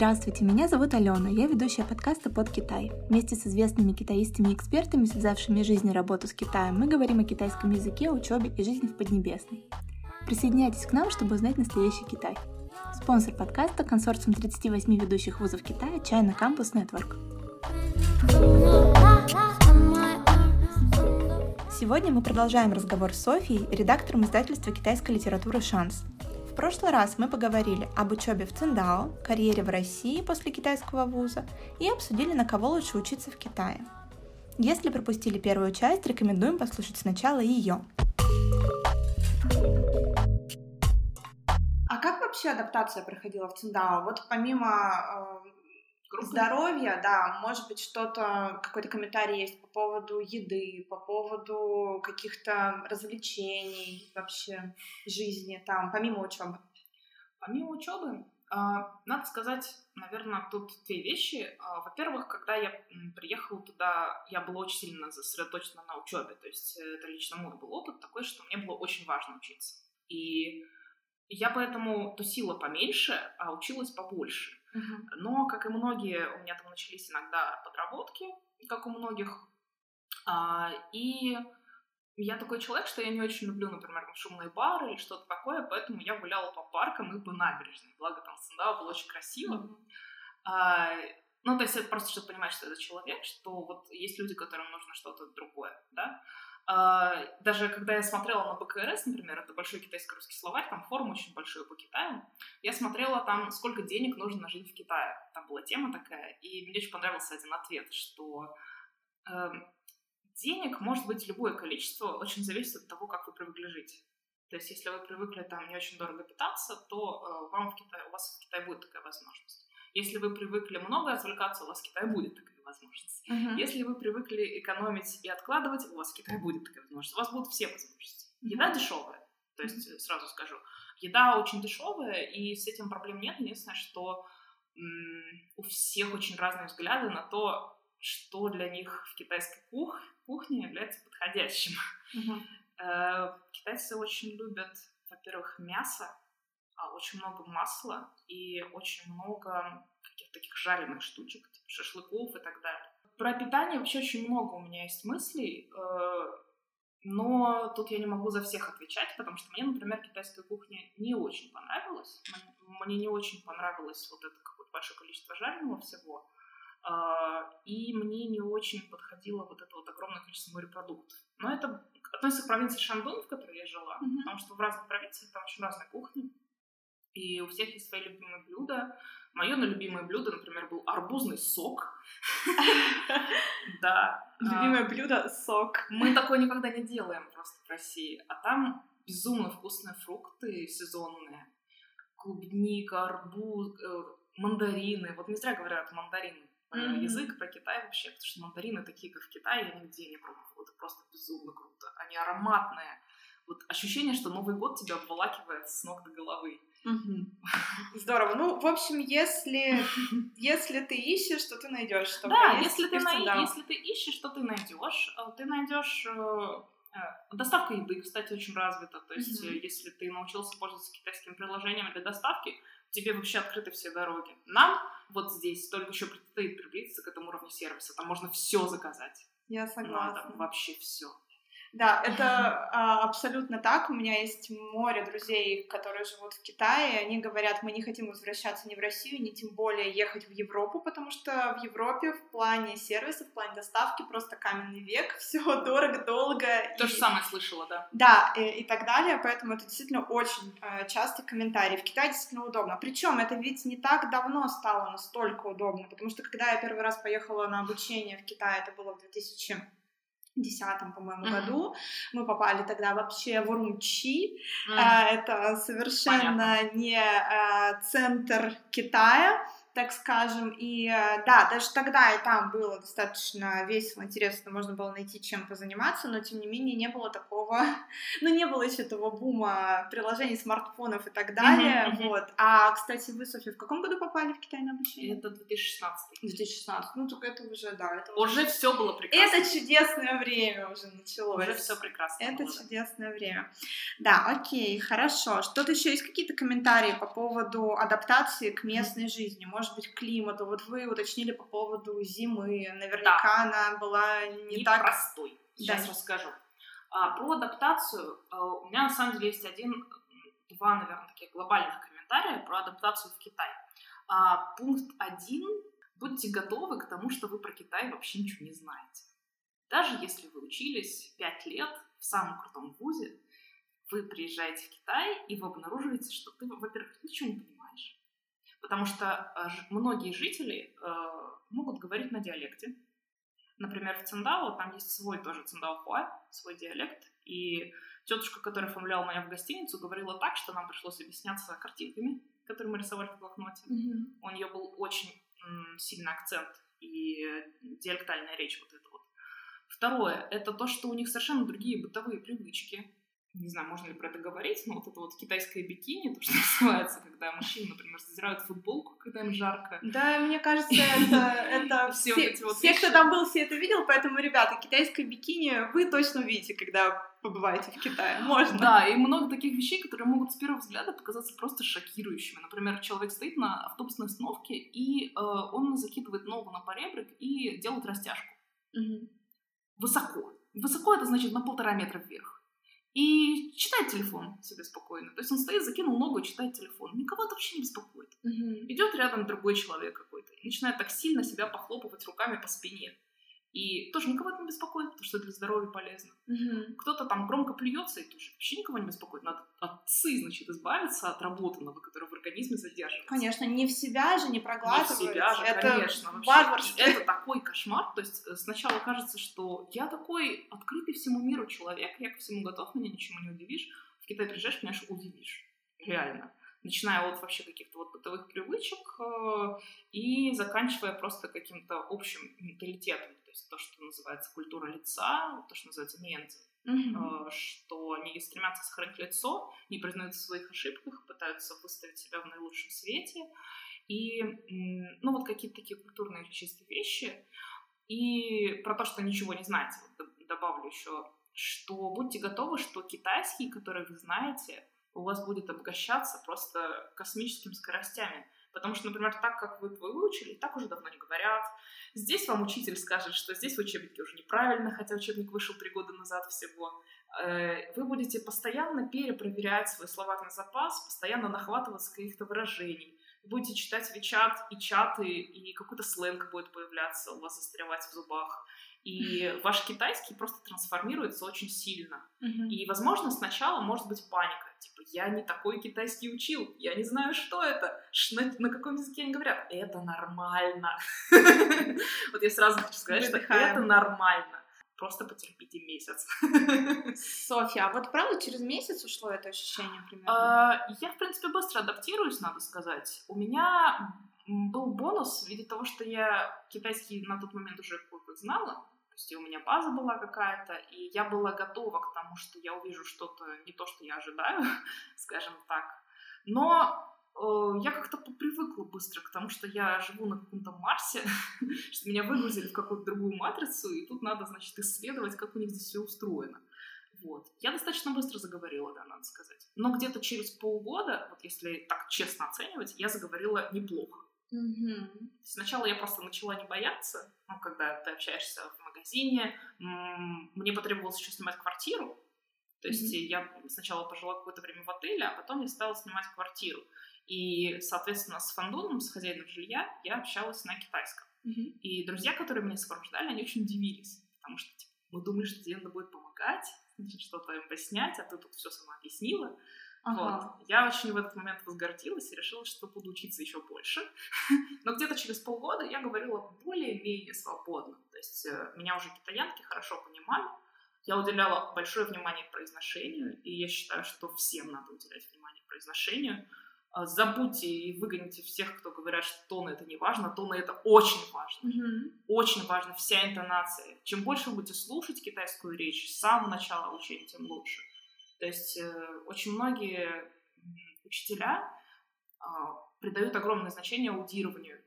Здравствуйте, меня зовут Алена, я ведущая подкаста «Под Китай». Вместе с известными китаистами и экспертами, связавшими жизнь и работу с Китаем, мы говорим о китайском языке, учебе и жизни в Поднебесной. Присоединяйтесь к нам, чтобы узнать настоящий Китай. Спонсор подкаста – консорциум 38 ведущих вузов Китая «Чайна Кампус Нетворк». Сегодня мы продолжаем разговор с Софией, редактором издательства китайской литературы «Шанс», в прошлый раз мы поговорили об учебе в Циндао, карьере в России после китайского вуза и обсудили, на кого лучше учиться в Китае. Если пропустили первую часть, рекомендуем послушать сначала ее. А как вообще адаптация проходила в Циндао? Вот помимо э, Группы? Здоровье, да, может быть, что-то, какой-то комментарий есть по поводу еды, по поводу каких-то развлечений вообще жизни там, помимо учебы. Помимо учебы, а, надо сказать, наверное, тут две вещи. А, во-первых, когда я приехала туда, я была очень сильно сосредоточена на учебе. То есть это лично мой был опыт такой, что мне было очень важно учиться. И я поэтому тусила поменьше, а училась побольше. Но, как и многие, у меня там начались иногда подработки, как у многих. А, и я такой человек, что я не очень люблю, например, шумные бары или что-то такое, поэтому я гуляла по паркам и по набережной. Благо там Сандава было очень красиво. Mm-hmm. А, ну, то есть это просто, чтобы понимать, что это человек, что вот есть люди, которым нужно что-то другое, да. А, даже когда я смотрела на БКРС, например, это большой китайско-русский словарь, там форум очень большой по Китаю, я смотрела там, сколько денег нужно жить в Китае. Там была тема такая, и мне очень понравился один ответ, что э, денег может быть любое количество, очень зависит от того, как вы привыкли жить. То есть, если вы привыкли там не очень дорого питаться, то э, вам в Китае, у вас в Китае будет такая возможность. Если вы привыкли много развлекаться, у вас в Китае будет такая возможность. Uh-huh. Если вы привыкли экономить и откладывать, у вас в Китае будет такая возможность. У вас будут все возможности. Еда uh-huh. дешевая, то есть uh-huh. сразу скажу. Еда очень дешевая, и с этим проблем нет. Единственное, что м- у всех очень разные взгляды на то, что для них в китайской кух- кухне является подходящим. Uh-huh. Китайцы очень любят, во-первых, мясо, очень много масла и очень много каких-то таких жареных штучек, типа шашлыков и так далее. Про питание вообще очень много у меня есть мыслей, э, но тут я не могу за всех отвечать, потому что мне, например, китайская кухня не очень понравилась. Мне не очень понравилось вот это какое-то большое количество жареного всего. Э, и мне не очень подходило вот это вот огромное количество морепродуктов. Но это относится к провинции Шандун, в которой я жила, mm-hmm. потому что в разных провинциях там очень разные кухни. И у всех есть свои любимые блюда. Мое на любимое блюдо, например, был арбузный сок. Да. Любимое блюдо — сок. Мы такое никогда не делаем просто в России. А там безумно вкусные фрукты сезонные. Клубника, арбуз, э, мандарины. Вот не зря говорят мандарин. Mm-hmm. Язык про Китай вообще, потому что мандарины такие, как в Китае, я нигде не пробовала. Это просто безумно круто. Они ароматные. Вот ощущение, что Новый год тебя обволакивает с ног до головы. Здорово. Ну, в общем, если, если ты ищешь, то ты найдешь. Да, если ты, на... если ты ищешь, то ты найдешь. Э, ты найдешь э, э, Доставка еды, кстати, очень развита. То есть, mm-hmm. если ты научился пользоваться китайскими приложениями для доставки, тебе вообще открыты все дороги. Нам вот здесь только еще предстоит приблизиться к этому уровню сервиса. Там можно все заказать. Я согласна. Надо вообще все. Да, это а, абсолютно так. У меня есть море друзей, которые живут в Китае. Они говорят, мы не хотим возвращаться ни в Россию, ни тем более ехать в Европу, потому что в Европе в плане сервиса, в плане доставки просто каменный век, все дорого, долго. То и... же самое слышала, да. Да, и, и так далее. Поэтому это действительно очень э, частый комментарий. В Китае действительно удобно. Причем это ведь не так давно стало настолько удобно, потому что когда я первый раз поехала на обучение в Китай, это было в 2000 десятом, по-моему, mm-hmm. году. Мы попали тогда вообще в Урумчи. Mm-hmm. Это совершенно Понятно. не э, центр Китая так скажем. И э, да, даже тогда и там было достаточно весело, интересно, можно было найти чем позаниматься, но тем не менее не было такого, ну не было еще того бума приложений, смартфонов и так далее. Uh-huh, uh-huh. Вот. А, кстати, вы, Софья, в каком году попали в Китай на обучение? Это 2016. 2016. Ну, только это уже, да. Это уже уже все было прекрасно. Это чудесное время уже началось. Уже все прекрасно. Это было. чудесное время. Да, окей, хорошо. Что-то еще есть какие-то комментарии по поводу адаптации к местной жизни? Может быть, климату. Вот вы уточнили по поводу зимы. Наверняка да. она была не, не так... простой. Сейчас да. расскажу. А, про адаптацию а, у меня на самом деле есть один, два, наверное, таких глобальных комментария про адаптацию в Китай. А, пункт один. Будьте готовы к тому, что вы про Китай вообще ничего не знаете. Даже если вы учились пять лет в самом крутом вузе, вы приезжаете в Китай, и вы обнаруживаете, что ты, во-первых, ничего не понимаешь. Потому что э, многие жители э, могут говорить на диалекте. Например, в Циндао там есть свой тоже Циндао Хуа, свой диалект. И тетушка, которая оформляла меня в гостиницу, говорила так, что нам пришлось объясняться картинками, которые мы рисовали в блокноте. Mm-hmm. У нее был очень м, сильный акцент и диалектальная речь вот эта вот. Второе, это то, что у них совершенно другие бытовые привычки не знаю, можно ли про это говорить, но вот это вот китайское бикини, то, что называется, когда мужчины, например, задирают футболку, когда им жарко. Да, мне кажется, это, это все, все, вот все кто там был, все это видел, поэтому, ребята, китайское бикини вы точно увидите, когда побываете в Китае. Можно. Да, и много таких вещей, которые могут с первого взгляда показаться просто шокирующими. Например, человек стоит на автобусной остановке, и э, он закидывает ногу на поребрик и делает растяжку. Угу. Высоко. Высоко это значит на полтора метра вверх и читает телефон себе спокойно. То есть он стоит, закинул ногу и читает телефон. Никого это вообще не беспокоит. Угу. Идет рядом другой человек какой-то и начинает так сильно себя похлопывать руками по спине. И тоже никого это не беспокоит, потому что для здоровья полезно. Угу. Кто-то там громко плюется, и тоже вообще никого не беспокоит. Надо от цы, значит, избавиться от работаного, которое в организме задерживается. Конечно, не в себя же, не проглатывать. Не в себя же, это конечно. Вообще. это такой кошмар. То есть э, сначала кажется, что я такой открытый всему миру человек, я ко всему готов, меня ничему не удивишь. В Китай приезжаешь, конечно, удивишь. Реально начиная от вообще каких-то вот бытовых привычек э, и заканчивая просто каким-то общим менталитетом. То есть то, что называется культура лица, то, что называется менти, mm-hmm. что они стремятся сохранить лицо, не признают в своих ошибках, пытаются выставить себя в наилучшем свете, и, ну, вот какие-то такие культурные чистые вещи, и про то, что ничего не знаете, вот добавлю еще, что будьте готовы, что китайский, который вы знаете, у вас будет обогащаться просто космическими скоростями. Потому что, например, так как вы выучили, так уже давно не говорят. Здесь вам учитель скажет, что здесь в учебнике уже неправильно, хотя учебник вышел три года назад всего. Э, вы будете постоянно перепроверять свой словарный запас, постоянно нахватываться каких-то выражений. Вы будете читать Вичат и чаты, и какой-то сленг будет появляться у вас застревать в зубах. И ваш китайский просто трансформируется очень сильно. И, возможно, сначала может быть паника. Я не такой китайский учил, я не знаю, что это, на, на каком языке они говорят. Это нормально. Вот я сразу хочу сказать, что это нормально. Просто потерпите месяц. Софья, а вот правда через месяц ушло это ощущение примерно? А, я, в принципе, быстро адаптируюсь, надо сказать. У меня был бонус в виде того, что я китайский на тот момент уже знала есть у меня база была какая-то, и я была готова к тому, что я увижу что-то не то, что я ожидаю, скажем так. Но э, я как-то попривыкла быстро к тому, что я живу на каком-то Марсе, что меня выгрузили в какую-то другую матрицу, и тут надо, значит, исследовать, как у них здесь все устроено. Вот. Я достаточно быстро заговорила, да, надо сказать. Но где-то через полгода, вот если так честно оценивать, я заговорила неплохо. Угу. Сначала я просто начала не бояться, ну, когда ты общаешься в магазине. Мне потребовалось еще снимать квартиру. То есть mm я сначала пожила какое-то время в отеле, а потом я стала снимать квартиру. И, соответственно, с фандоном, с хозяином жилья, я общалась на китайском. mm И друзья, которые меня сопровождали, они очень удивились, потому что типа, мы думали, что Диана будет помогать, что-то им пояснять, а ты тут все сама объяснила. Ага. Вот. Я очень в этот момент возгордилась и решила, что буду учиться еще больше. Но где-то через полгода я говорила более-менее свободно. То есть э, меня уже китаянки хорошо понимали. Я уделяла большое внимание произношению, и я считаю, что всем надо уделять внимание произношению. А, забудьте и выгоните всех, кто говорят, что тоны это не важно. Тоны это очень важно. Mm-hmm. Очень важно вся интонация. Чем больше вы будете слушать китайскую речь с самого начала учения, тем лучше. То есть э, очень многие учителя э, придают огромное значение аудированию.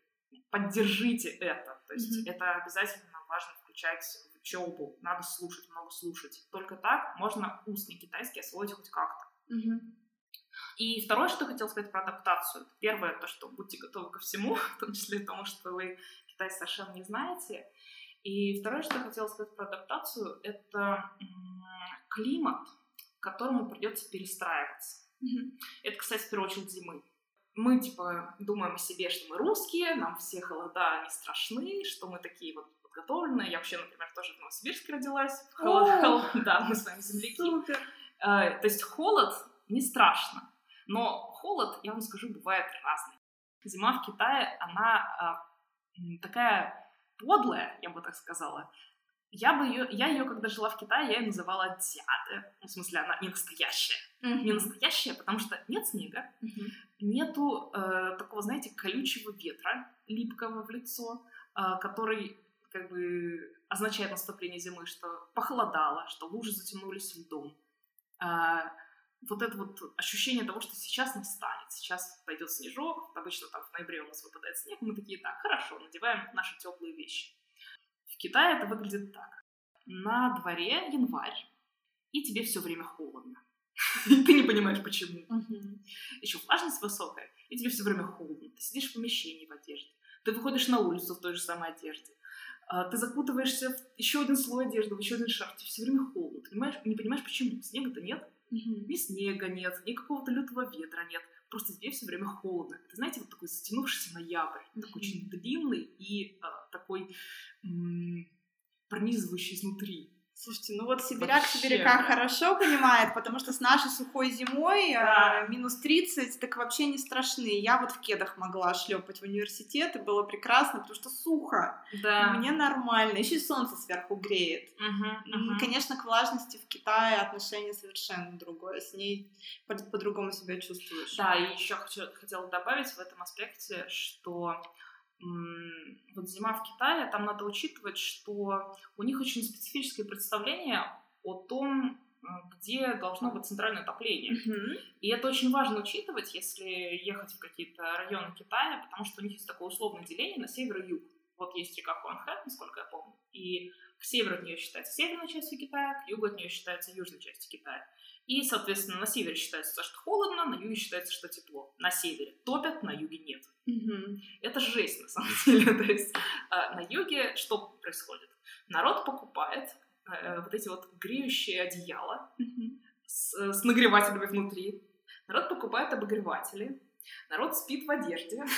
Поддержите это. То есть mm-hmm. это обязательно важно включать в учебу. Надо слушать, много слушать. Только так можно устный китайский освоить хоть как-то. Mm-hmm. И второе, что хотел сказать про адаптацию. Первое, то, что будьте готовы ко всему, в том числе тому, что вы Китай совершенно не знаете. И второе, что я хотела сказать про адаптацию, это климат, к которому придется перестраиваться. Mm-hmm. Это, кстати, в первую очередь зимы. Мы, типа, думаем о себе, что мы русские, нам все холода не страшны, что мы такие вот подготовленные. Я вообще, например, тоже в Новосибирске родилась. Холод, холод, да, мы с вами земляки. Супер. Э, то есть холод не страшно. Но холод, я вам скажу, бывает разный. Зима в Китае, она э, такая подлая, я бы так сказала. Я бы ее, я ее, когда жила в Китае, я ее называла дяде. Ну, в смысле, она не настоящая. Mm-hmm. Не настоящая, потому что нет снега, mm-hmm. нету э, такого, знаете, колючего ветра, липкого в лицо, э, который как бы означает наступление зимы, что похолодало, что лужи затянулись льдом. Э, вот это вот ощущение того, что сейчас настанет, сейчас пойдет снежок, обычно там в ноябре у нас выпадает снег, мы такие, так, хорошо, надеваем наши теплые вещи. Китае это выглядит так. На дворе январь, и тебе все время холодно. Ты не понимаешь, почему. Еще влажность высокая, и тебе все время холодно. Ты сидишь в помещении в одежде. Ты выходишь на улицу в той же самой одежде. А, ты закутываешься в еще один слой одежды, в еще один шарф. Тебе все время холодно. Понимаешь, не понимаешь, почему. Снега-то нет. Ни снега нет, ни какого-то лютого ветра нет. Просто здесь все время холодно. Это, знаете, вот такой затянувшийся ноябрь, mm такой очень длинный и а, такой м- пронизывающий изнутри. Слушайте, ну вот сибиряк Вообще, сибиряка да. хорошо понимает, потому что с нашей сухой зимой да. э, минус 30 так вообще не страшны. Я вот в кедах могла шлепать в университет, и было прекрасно, потому что сухо. Да. Мне нормально. Еще и солнце сверху греет. Угу, угу. Конечно, к влажности в Китае отношение совершенно другое. С ней по-другому себя чувствуешь. Да, и еще хотела добавить в этом аспекте, что вот зима в Китае, там надо учитывать, что у них очень специфическое представление о том, где должно быть центральное отопление. Mm-hmm. И это очень важно учитывать, если ехать в какие-то районы Китая, потому что у них есть такое условное деление на север и юг. Вот есть река Хуанхэ, насколько я помню, и к северу от нее считается северная часть Китая, к югу от нее считается южная часть Китая. И, соответственно, на севере считается, что холодно, на юге считается, что тепло. На севере топят, на юге нет. Угу. Это жесть, на самом деле. То есть а, на юге что происходит? Народ покупает э, вот эти вот греющие одеяла угу. с, с нагревателями внутри. Народ покупает обогреватели. Народ спит в одежде.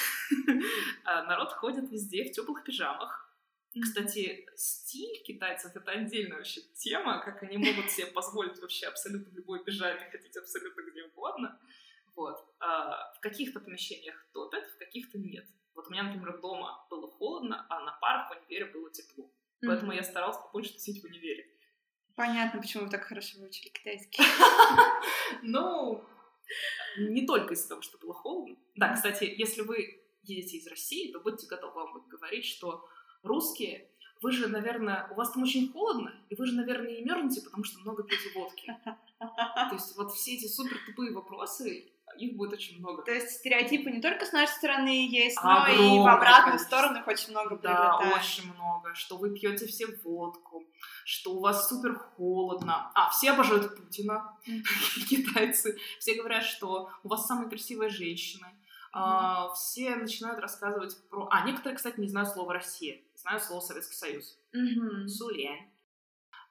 А, народ ходит везде в теплых пижамах. Кстати, стиль китайцев — это отдельная вообще тема, как они могут себе позволить вообще абсолютно в любой пижаме ходить абсолютно где угодно. Вот. А в каких-то помещениях топят, в каких-то нет. Вот у меня, например, дома было холодно, а на парах в универе было тепло. Mm-hmm. Поэтому я старалась побольше тусить в универе. Понятно, почему вы так хорошо выучили китайский. Ну, не только из-за того, что было холодно. Да, кстати, если вы едете из России, то будьте готовы вам говорить, что русские, вы же, наверное, у вас там очень холодно, и вы же, наверное, и мерзнете, потому что много пьете водки. То есть вот все эти супер тупые вопросы, их будет очень много. То есть стереотипы не только с нашей стороны есть, но и в обратную сторону их очень много Да, очень много. Что вы пьете все водку, что у вас супер холодно. А, все обожают Путина, китайцы. Все говорят, что у вас самая красивая женщина. Uh, все начинают рассказывать про... А, некоторые, кстати, не знают слова «Россия» знаю слово Советский Союз. Mm-hmm. Сулянь.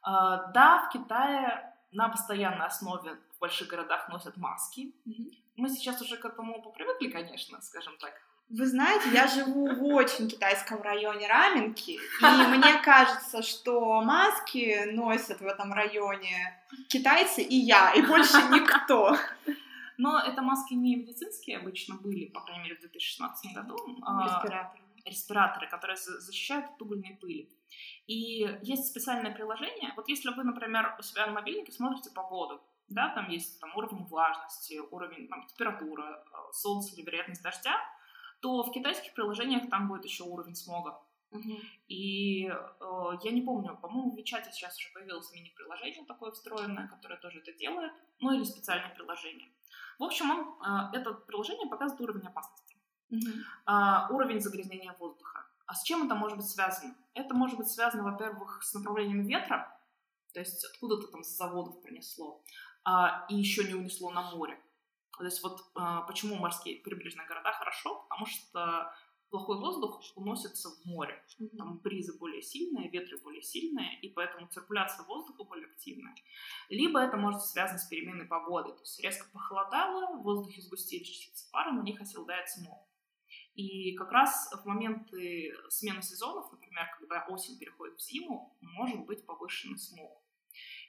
А, да, в Китае на постоянной основе в больших городах носят маски. Mm-hmm. Мы сейчас уже к этому попривыкли, конечно, скажем так. Вы знаете, я живу в очень китайском районе Раменки, и мне кажется, что маски носят в этом районе китайцы и я, и больше никто. Но это маски не медицинские обычно были, по крайней мере, в 2016 году. А Респираторы респираторы, которые защищают от угольной пыли. И есть специальное приложение. Вот если вы, например, у себя на мобильнике смотрите погоду, да, там есть там, уровень влажности, уровень там, температура, э, солнце или вероятность дождя, то в китайских приложениях там будет еще уровень смога. И э, я не помню, по-моему, в Вичате сейчас уже появилось мини-приложение такое встроенное, которое тоже это делает, ну или специальное приложение. В общем, он, э, это приложение показывает уровень опасности угу. а, уровень загрязнения воздуха. А с чем это может быть связано? Это может быть связано, во-первых, с направлением ветра, то есть откуда-то там с заводов принесло, а, и еще не унесло на море. То есть вот э, почему морские прибрежные города хорошо, потому что плохой воздух уносится в море. Там бризы более сильные, ветры более сильные, и поэтому циркуляция воздуха более активная. Либо это может быть связано с переменой погоды. То есть резко похолодало, в воздухе сгустились частицы пара, на них оседает смог. И как раз в моменты смены сезонов, например, когда осень переходит в зиму, может быть повышенный смог.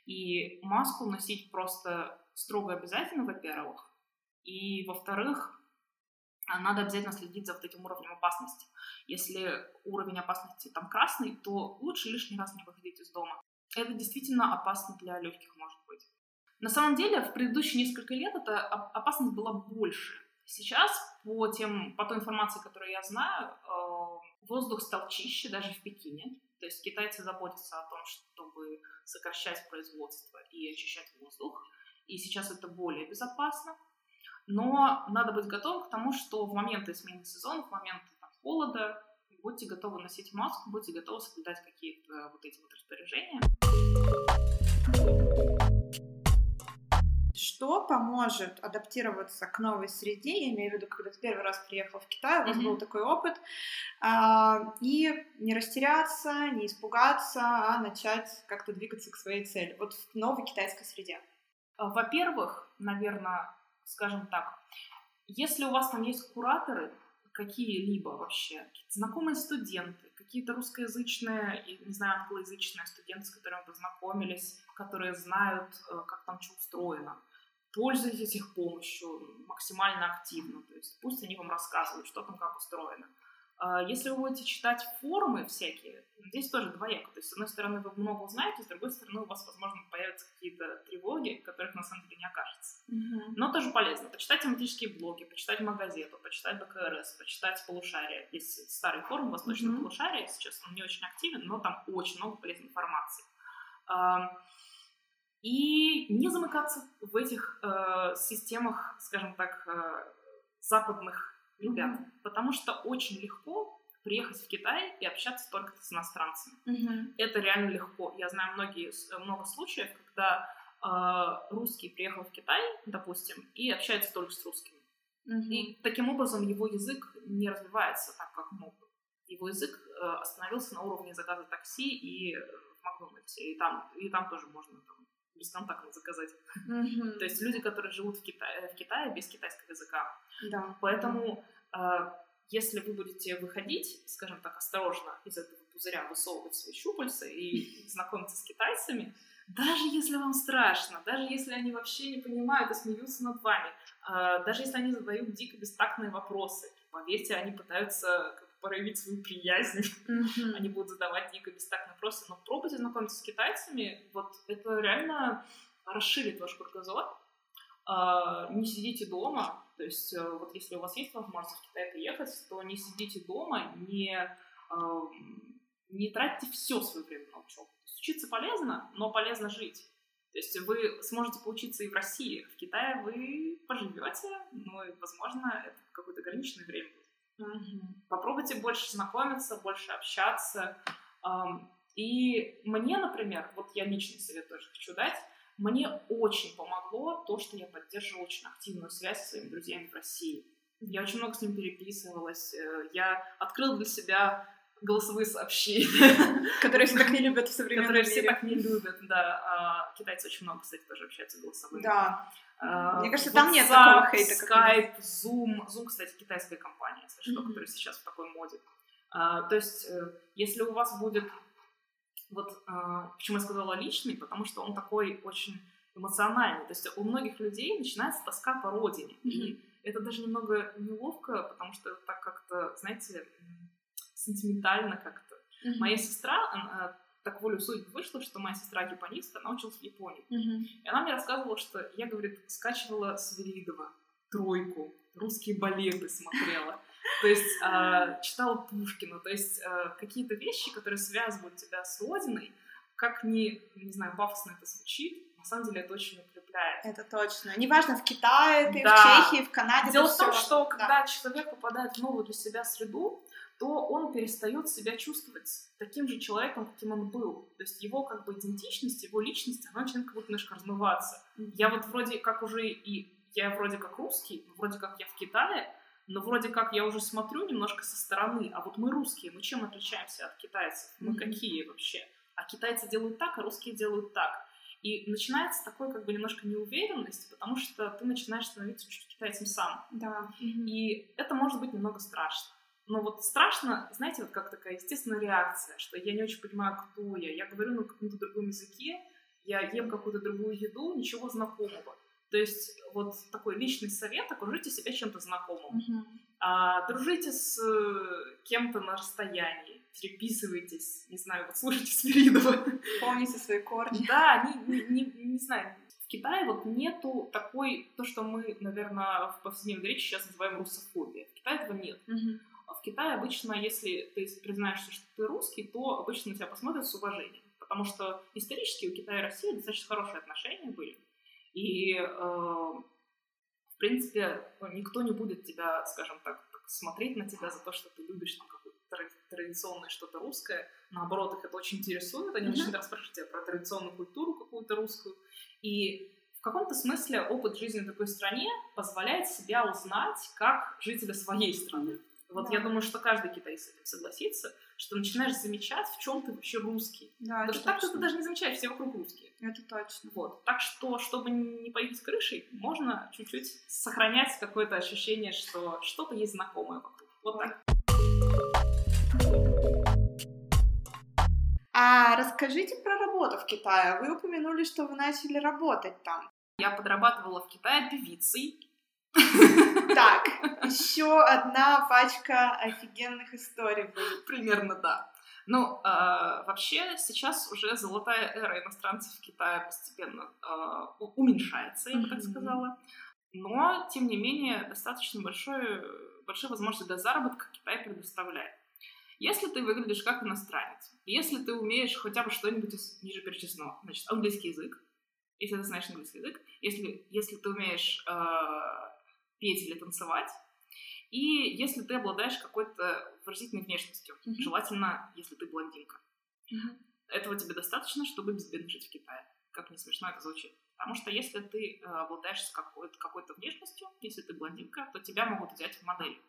И маску носить просто строго обязательно, во-первых. И, во-вторых, надо обязательно следить за вот этим уровнем опасности. Если уровень опасности там красный, то лучше лишний раз не выходить из дома. Это действительно опасно для легких, может быть. На самом деле, в предыдущие несколько лет эта опасность была больше. Сейчас, по, тем, по той информации, которую я знаю, э, воздух стал чище даже в Пекине. То есть китайцы заботятся о том, чтобы сокращать производство и очищать воздух. И сейчас это более безопасно. Но надо быть готовым к тому, что в моменты смены сезона, в моменты там, холода, будьте готовы носить маску, будьте готовы соблюдать какие-то вот эти вот распоряжения. Что поможет адаптироваться к новой среде, я имею в виду, когда ты первый раз приехал в Китай, у вас mm-hmm. был такой опыт, а, и не растеряться, не испугаться, а начать как-то двигаться к своей цели, вот в новой китайской среде? Во-первых, наверное, скажем так, если у вас там есть кураторы, какие-либо вообще, знакомые студенты, какие-то русскоязычные не знаю, англоязычные студенты, с которыми вы познакомились, которые знают, э, как там что устроено, пользуйтесь их помощью максимально активно, то есть пусть они вам рассказывают, что там как устроено. А, если вы будете читать форумы всякие, здесь тоже двояко. То есть, с одной стороны, вы много узнаете, с другой стороны, у вас, возможно, появятся какие-то тревоги, которых на самом деле не окажется. Mm-hmm. Но тоже полезно. Почитать тематические блоги, почитать магазету, почитать БКРС, почитать полушарие. Есть старый форум Восточное mm-hmm. полушарие, сейчас он не очень активен, но там очень много полезной информации. И не замыкаться в этих э, системах, скажем так, э, западных ребят, mm-hmm. потому что очень легко приехать в Китай и общаться только с иностранцами. Mm-hmm. Это реально легко. Я знаю многие, много случаев, когда э, русский приехал в Китай, допустим, и общается только с русскими. Mm-hmm. И таким образом его язык не развивается так, как мог бы. Его язык э, остановился на уровне заказа такси и в Макдональдсе. И там, и там тоже можно там, бесконтактно заказать. Mm-hmm. То есть люди, которые живут в Китае, в Китае без китайского языка. Да. Поэтому э, если вы будете выходить, скажем так, осторожно из этого пузыря, высовывать свои щупальца и знакомиться с китайцами, даже если вам страшно, даже если они вообще не понимают и смеются над вами, э, даже если они задают дико бестактные вопросы, поверьте, они пытаются проявить свою приязнь, mm-hmm. они будут задавать дико бестактные вопросы, но пробуйте знакомиться с китайцами, вот это реально расширит ваш кругозор, а, не сидите дома, то есть э, вот если у вас есть возможность в Китай приехать, то не сидите дома, не, не тратьте все свое время на учебу. Учиться полезно, но полезно жить. То есть вы сможете поучиться и в России, в Китае вы поживете, но, возможно, это какое-то ограниченное время Угу. Попробуйте больше знакомиться, больше общаться. И мне, например, вот я личный совет тоже хочу дать, мне очень помогло то, что я поддерживала очень активную связь со своими друзьями в России. Я очень много с ними переписывалась. Э, я открыла для себя голосовые сообщения. Которые все так не любят в современном Которые все так не любят, да. А китайцы очень много, кстати, тоже общаются голосовыми. Да. А, Мне кажется, там нет такого хейта. Skype, Zoom. Zoom, кстати, китайская компания, если что, которая сейчас в такой моде. А, то есть, э, если у вас будет вот а, почему я сказала личный, потому что он такой очень эмоциональный. То есть у многих людей начинается тоска по родине. Mm-hmm. И это даже немного неловко, потому что так как-то, знаете, сентиментально как-то. Mm-hmm. Моя сестра, она, так волю судьбы вышло, что моя сестра японистка, она училась в Японии. Mm-hmm. И она мне рассказывала, что я, говорит, скачивала Свиридова тройку, русские балеты смотрела. То есть э, читала Пушкина, то есть э, какие-то вещи, которые связывают тебя с родиной, как ни, не знаю, пафосно это звучит, на самом деле это очень укрепляет. Это точно. Неважно, в Китае ты, да. в Чехии, в Канаде. Дело в том, все... что да. когда человек попадает в новую для себя среду, то он перестает себя чувствовать таким же человеком, каким он был. То есть его как бы идентичность, его личность, она начинает как будто немножко размываться. Mm-hmm. Я вот вроде как уже и я вроде как русский, вроде как я в Китае, но вроде как я уже смотрю немножко со стороны, а вот мы русские, мы чем отличаемся от китайцев? Мы mm-hmm. какие вообще? А китайцы делают так, а русские делают так. И начинается такой как бы немножко неуверенность, потому что ты начинаешь становиться чуть китайцем сам. Да. И это может быть немного страшно. Но вот страшно, знаете, вот как такая естественная реакция, что я не очень понимаю, кто я. Я говорю на каком-то другом языке, я ем какую-то другую еду, ничего знакомого. То есть вот такой личный совет, окружите себя чем-то знакомым. Uh-huh. А, дружите с э, кем-то на расстоянии, переписывайтесь, не знаю, вот слушайте Свиридова. Помните свои корни. Да, не, не, не, не знаю, в Китае вот нету такой, то, что мы, наверное, в повседневной речи сейчас называем русофобией. В Китае этого нет. Uh-huh. В Китае обычно, если ты признаешься, что ты русский, то обычно на тебя посмотрят с уважением. Потому что исторически у Китая и России достаточно хорошие отношения были. И, э, в принципе, никто не будет тебя, скажем так, смотреть на тебя за то, что ты любишь там какое-то традиционное что-то русское. Наоборот, их это очень интересует. Они mm-hmm. начинают расспрашивать тебя про традиционную культуру какую-то русскую. И в каком-то смысле опыт жизни в другой стране позволяет себя узнать как жителя своей страны. Вот да. я думаю, что каждый китаец с этим согласится, что начинаешь замечать, в чем ты вообще русский. Да, Потому что так ты даже не замечаешь, все вокруг русские. Это точно. Вот. Так что, чтобы не поехать с крышей, можно чуть-чуть сохранять какое-то ощущение, что что-то есть знакомое вокруг. Вот так. А расскажите про работу в Китае. Вы упомянули, что вы начали работать там. Я подрабатывала в Китае певицей. Так, еще одна пачка офигенных историй будет. Примерно, да. Ну, э, вообще сейчас уже золотая эра иностранцев в Китае постепенно э, уменьшается, я бы так сказала. Но, тем не менее, достаточно большое, большая возможность для заработка Китай предоставляет. Если ты выглядишь как иностранец, если ты умеешь хотя бы что-нибудь из ниже перечисленного, значит, английский язык, если ты знаешь английский язык, если, если ты умеешь э, петь или танцевать. И если ты обладаешь какой-то выразительной внешностью, mm-hmm. желательно, если ты блондинка. Mm-hmm. Этого тебе достаточно, чтобы безбедно жить в Китае. Как не смешно это звучит. Потому что если ты э, обладаешь какой-то, какой-то внешностью, если ты блондинка, то тебя могут взять в модели.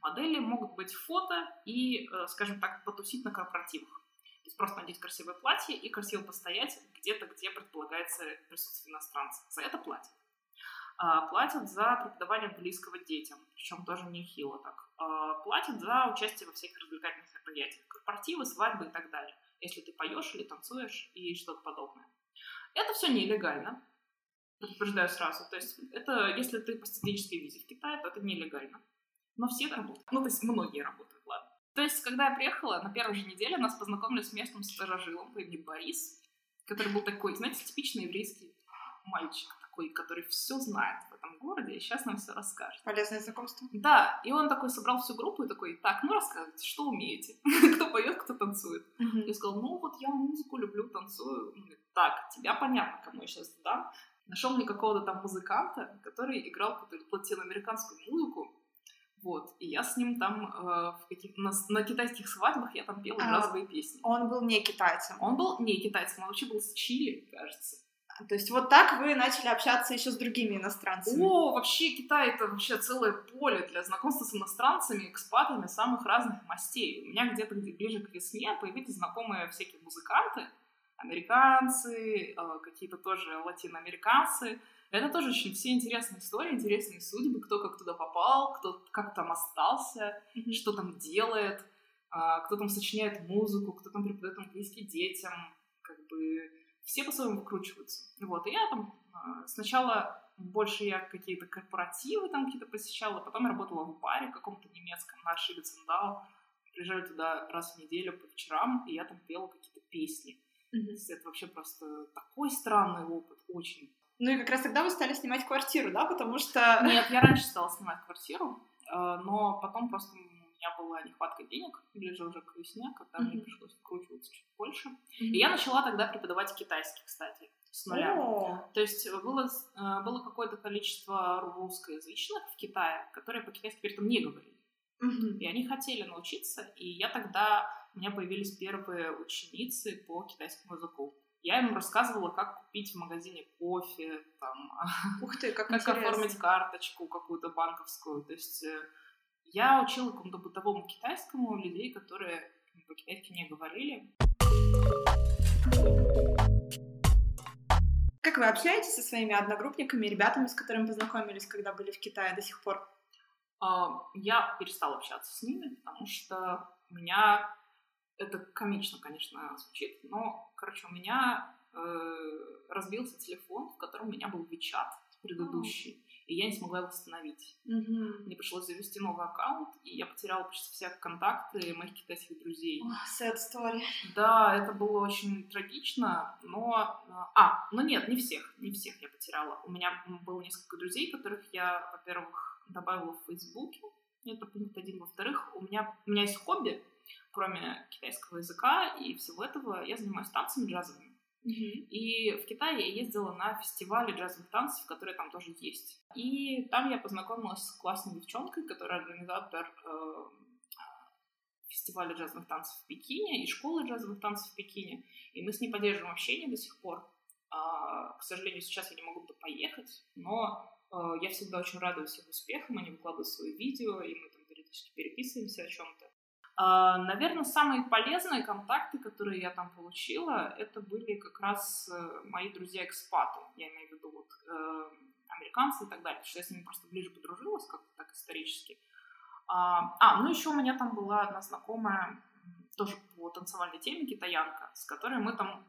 Модели могут быть фото и, э, скажем так, потусить на корпоративах. То есть просто надеть красивое платье и красиво постоять где-то, где предполагается присутствие иностранца. За это платят. А, платят за преподавание английского детям, причем тоже нехило так. А, платят за участие во всяких развлекательных мероприятиях, корпоративы, свадьбы и так далее, если ты поешь или танцуешь и что-то подобное. Это все нелегально, предупреждаю сразу. То есть это, если ты по студенческой визе в Китае, то это нелегально. Но все работают. Ну, то есть многие работают, ладно. То есть, когда я приехала, на первой же неделе нас познакомили с местным стажажилом по имени Борис, который был такой, знаете, типичный еврейский мальчик такой, который все знает в этом городе, и сейчас нам все расскажет. Полезное знакомство. Да, и он такой собрал всю группу и такой, так, ну рассказывайте, что умеете? кто поет, кто танцует. Я сказала, ну вот я музыку люблю, танцую. Так, тебя понятно, кому я сейчас дам. Нашел мне какого-то там музыканта, который играл какую-то латиноамериканскую музыку, вот, и я с ним там э, в каких на, на китайских свадьбах я там пела а, джазовые песни. Он был не китайцем. Он был не китайцем, он вообще был с Чили, кажется. То есть вот так вы начали общаться еще с другими иностранцами? О, вообще Китай это вообще целое поле для знакомства с иностранцами, экспатами самых разных мастей. У меня где-то где ближе к весне появились знакомые всякие музыканты, американцы, э, какие-то тоже латиноамериканцы. Это тоже очень все интересные истории, интересные судьбы, кто как туда попал, кто как там остался, mm-hmm. что там делает, э, кто там сочиняет музыку, кто там преподает английский детям, как бы все по-своему выкручиваются. Вот, и я там а, сначала больше я какие-то корпоративы там какие-то посещала, потом работала в баре каком-то немецком на Аршиве Циндау. Приезжали туда раз в неделю по вечерам, и я там пела какие-то песни. Mm-hmm. То есть это вообще просто такой странный опыт, очень. Ну и как раз тогда вы стали снимать квартиру, да, потому что... Нет, я раньше стала снимать квартиру, а, но потом просто меня была нехватка денег, ближе уже к весне, когда mm-hmm. мне пришлось вкручиваться чуть больше. Mm-hmm. И я начала тогда преподавать китайский, кстати, с нуля. Oh. То есть было, э, было какое-то количество русскоязычных в Китае, которые по-китайски при этом не говорили. Mm-hmm. И они хотели научиться, и я тогда, у меня появились первые ученицы по китайскому языку. Я ему рассказывала, как купить в магазине кофе, там, Ух ты, как, как оформить карточку какую-то банковскую. То есть э, я учила какому-то бытовому китайскому людей, которые по-китайски не говорили. Как вы общаетесь со своими одногруппниками, ребятами, с которыми познакомились, когда были в Китае до сих пор? А, я перестала общаться с ними, потому что у меня это комично, конечно, звучит, но, короче, у меня э, разбился телефон, в котором у меня был WeChat предыдущий. И я не смогла его восстановить. Mm-hmm. Мне пришлось завести новый аккаунт, и я потеряла почти все контакты моих китайских друзей. Oh, sad story. Да, это было очень трагично, но... А, ну нет, не всех, не всех я потеряла. У меня было несколько друзей, которых я, во-первых, добавила в Фейсбуке, это пункт один. Во-вторых, у меня, у меня есть хобби, кроме китайского языка и всего этого, я занимаюсь танцами джазовыми. И в Китае я ездила на фестивале джазовых танцев, которые там тоже есть. И там я познакомилась с классной девчонкой, которая организатор э, фестиваля джазовых танцев в Пекине и школы джазовых танцев в Пекине. И мы с ней поддерживаем общение до сих пор. А, к сожалению, сейчас я не могу туда поехать, но э, я всегда очень радуюсь их успехам. Они выкладывают свои видео, и мы там периодически переписываемся о чем-то. А, Наверное, самые полезные контакты, которые я там получила, это были как раз э, мои друзья-экспаты. Я имею в виду вот, э, американцы и так далее, потому что я с ними просто ближе подружилась, как-то так исторически. А, а, ну еще у меня там была одна знакомая, тоже по танцевальной теме, китаянка, с которой мы там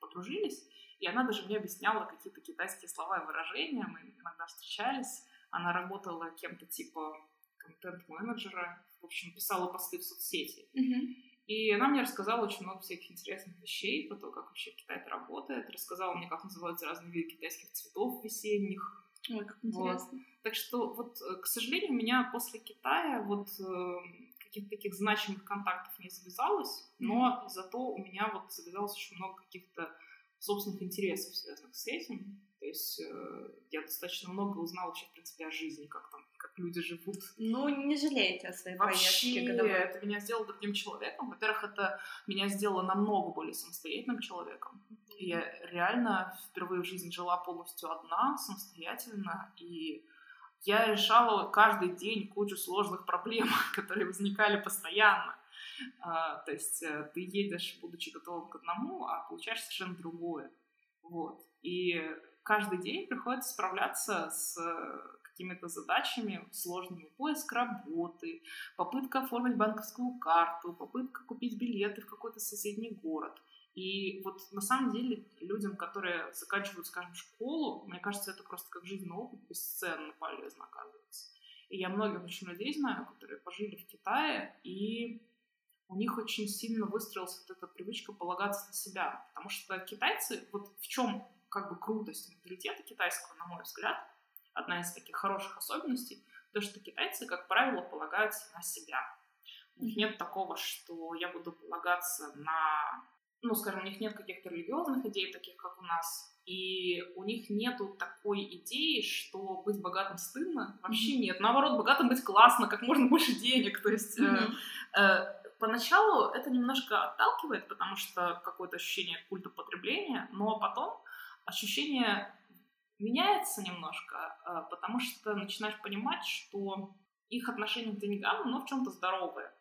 подружились, и она даже мне объясняла какие-то китайские слова и выражения, мы иногда встречались, она работала кем-то типа контент-менеджера, в общем, писала посты в соцсети. Mm-hmm. И она мне рассказала очень много всяких интересных вещей про то, как вообще в Китае это работает. Рассказала мне, как называются разные виды китайских цветов весенних. Ой, как интересно. Вот. Так что, вот, э, к сожалению, у меня после Китая вот э, каких-то таких значимых контактов не завязалось, но mm-hmm. зато у меня вот завязалось очень много каких-то собственных интересов, связанных с этим. То есть э, я достаточно много узнала вообще, в принципе, о жизни, как там как люди живут. Ну, не жалеете о своей Вообще, поездке годовой. это меня сделало другим человеком. Во-первых, это меня сделало намного более самостоятельным человеком. Я реально впервые в жизни жила полностью одна, самостоятельно, и я решала каждый день кучу сложных проблем, которые возникали постоянно. А, то есть э, ты едешь, будучи готовым к одному, а получаешь совершенно другое. Вот. И каждый день приходится справляться с какими-то задачами сложными. Поиск работы, попытка оформить банковскую карту, попытка купить билеты в какой-то соседний город. И вот на самом деле людям, которые заканчивают, скажем, школу, мне кажется, это просто как жизненный опыт бесценно полезно оказывается. И я многих очень людей знаю, которые пожили в Китае, и у них очень сильно выстроилась вот эта привычка полагаться на себя. Потому что китайцы, вот в чем как бы крутость менталитета китайского, на мой взгляд, одна из таких хороших особенностей, то, что китайцы, как правило, полагаются на себя. У них нет такого, что я буду полагаться на, ну, скажем, у них нет каких-то религиозных идей, таких, как у нас, и у них нету такой идеи, что быть богатым стыдно. Вообще mm-hmm. нет. Наоборот, богатым быть классно, как можно больше денег. То есть mm-hmm. э, э, поначалу это немножко отталкивает, потому что какое-то ощущение культа потребления, но потом ощущение меняется немножко, э, потому что начинаешь понимать, что их отношение к деньгам, но в чем-то здоровое.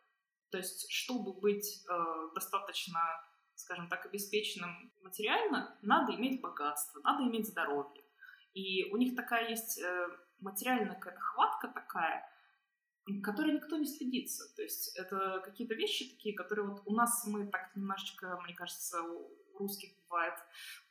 То есть, чтобы быть э, достаточно, скажем так, обеспеченным материально, надо иметь богатство, надо иметь здоровье. И у них такая есть э, материальная какая-то хватка такая, которой никто не следится. То есть это какие-то вещи такие, которые вот у нас мы так немножечко, мне кажется, русских бывает,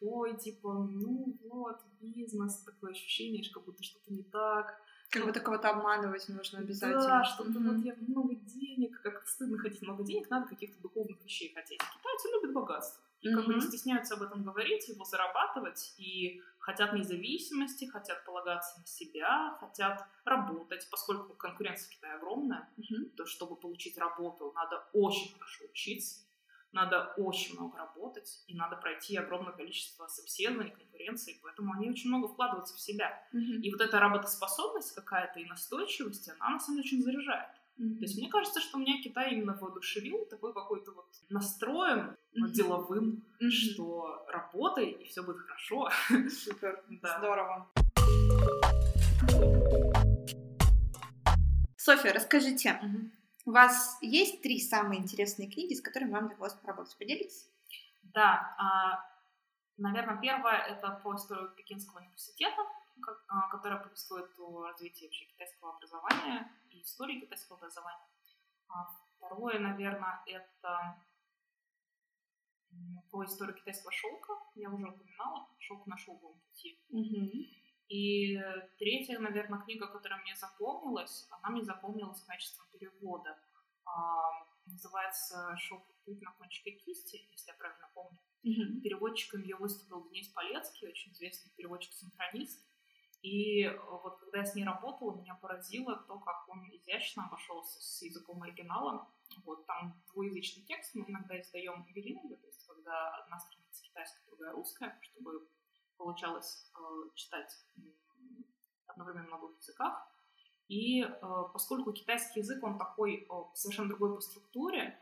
ой, типа, ну вот, бизнес, такое ощущение, как будто что-то не так. Как будто кого-то обманывать нужно обязательно. Да, что-то mm-hmm. вот я много денег, как-то стыдно хотеть много денег, надо каких-то духовных вещей хотеть. Китайцы любят богатство. И mm-hmm. как бы не стесняются об этом говорить, его зарабатывать, и хотят независимости, хотят полагаться на себя, хотят работать, поскольку конкуренция в Китае огромная, mm-hmm. то чтобы получить работу, надо очень хорошо учиться, надо очень много работать, и надо пройти огромное количество собеседований, конкуренции, поэтому они очень много вкладываются в себя. Mm-hmm. И вот эта работоспособность какая-то и настойчивость, она на самом деле очень заряжает. Mm-hmm. То есть мне кажется, что меня Китай именно воодушевил такой какой-то вот настроем mm-hmm. деловым, mm-hmm. что работай, и все будет хорошо. Супер, да. здорово. Софья, расскажите, mm-hmm. У вас есть три самые интересные книги, с которыми вам довелось поработать? Поделитесь? Да, а, наверное, первое это по истории Пекинского университета а, которая повествует о развитии вообще китайского образования и истории китайского образования. А второе, наверное, это по истории китайского шелка. Я уже упоминала, шелк на шелковом пути. И третья, наверное, книга, которая мне запомнилась, она мне запомнилась качеством перевода. А, называется «Шелк путь на кончике кисти», если я правильно помню. Mm-hmm. Переводчиком ее выступил Денис Полецкий, очень известный переводчик-синхронист. И э, вот когда я с ней работала, меня поразило то, как он изящно обошелся с языком оригинала. Вот там двуязычный текст, мы иногда издаем билингвы, то есть когда одна страница китайская, другая русская, чтобы получалось э, читать одновременно на двух языках. И э, поскольку китайский язык, он такой э, совершенно другой по структуре,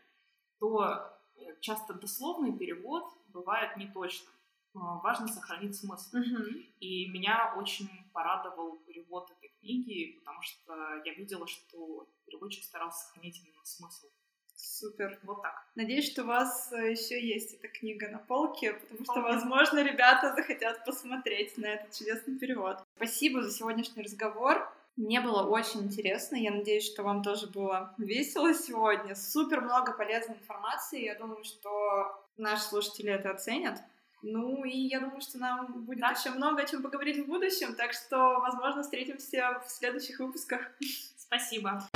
то часто дословный перевод бывает неточным. Важно сохранить смысл. Uh-huh. И меня очень порадовал перевод этой книги, потому что я видела, что переводчик старался сохранить именно смысл. Супер. Вот так. Надеюсь, что у вас э, еще есть эта книга на полке, потому что, возможно, ребята захотят посмотреть на этот чудесный перевод. Спасибо за сегодняшний разговор. Мне было очень интересно. Я надеюсь, что вам тоже было весело сегодня. Супер много полезной информации. Я думаю, что наши слушатели это оценят. Ну и я думаю, что нам будет да. еще много о чем поговорить в будущем, так что, возможно, встретимся в следующих выпусках. Спасибо.